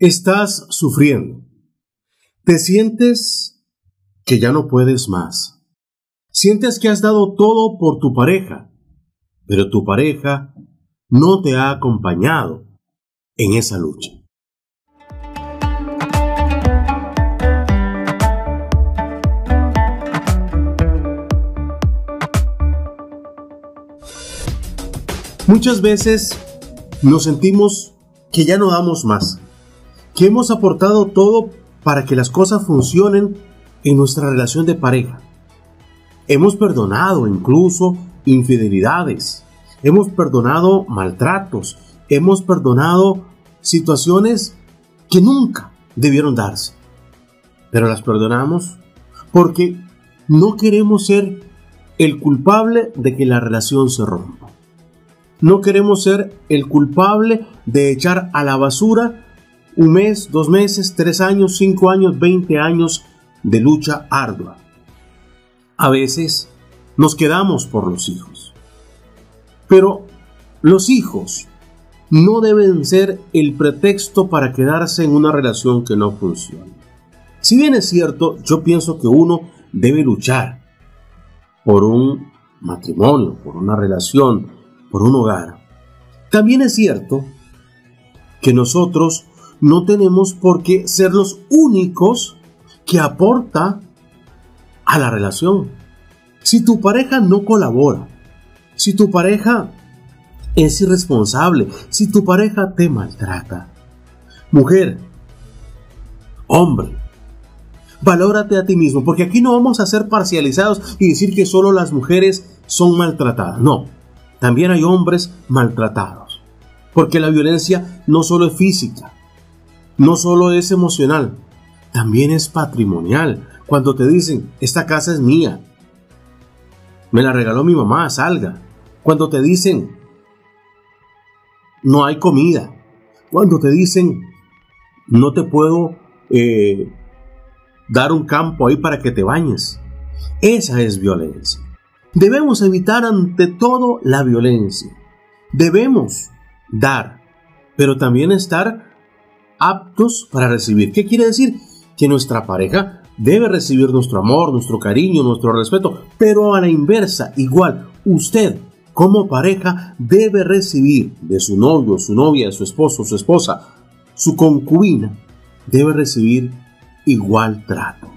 Estás sufriendo. Te sientes que ya no puedes más. Sientes que has dado todo por tu pareja, pero tu pareja no te ha acompañado en esa lucha. Muchas veces nos sentimos que ya no damos más que hemos aportado todo para que las cosas funcionen en nuestra relación de pareja. Hemos perdonado incluso infidelidades, hemos perdonado maltratos, hemos perdonado situaciones que nunca debieron darse. Pero las perdonamos porque no queremos ser el culpable de que la relación se rompa. No queremos ser el culpable de echar a la basura un mes, dos meses, tres años, cinco años, veinte años de lucha ardua. A veces nos quedamos por los hijos. Pero los hijos no deben ser el pretexto para quedarse en una relación que no funciona. Si bien es cierto, yo pienso que uno debe luchar por un matrimonio, por una relación, por un hogar. También es cierto que nosotros no tenemos por qué ser los únicos que aporta a la relación. Si tu pareja no colabora, si tu pareja es irresponsable, si tu pareja te maltrata, mujer, hombre, valórate a ti mismo, porque aquí no vamos a ser parcializados y decir que solo las mujeres son maltratadas. No, también hay hombres maltratados, porque la violencia no solo es física, no solo es emocional, también es patrimonial. Cuando te dicen, esta casa es mía, me la regaló mi mamá, salga. Cuando te dicen, no hay comida. Cuando te dicen, no te puedo eh, dar un campo ahí para que te bañes. Esa es violencia. Debemos evitar ante todo la violencia. Debemos dar, pero también estar aptos para recibir. ¿Qué quiere decir? Que nuestra pareja debe recibir nuestro amor, nuestro cariño, nuestro respeto, pero a la inversa, igual, usted como pareja debe recibir de su novio, su novia, su esposo, su esposa, su concubina, debe recibir igual trato.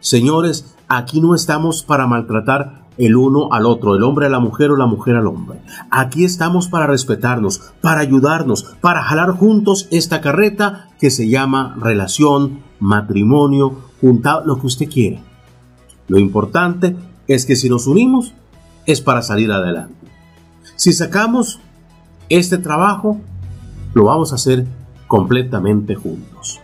Señores, aquí no estamos para maltratar el uno al otro, el hombre a la mujer o la mujer al hombre. Aquí estamos para respetarnos, para ayudarnos, para jalar juntos esta carreta que se llama relación, matrimonio, juntado, lo que usted quiera. Lo importante es que si nos unimos es para salir adelante. Si sacamos este trabajo, lo vamos a hacer completamente juntos.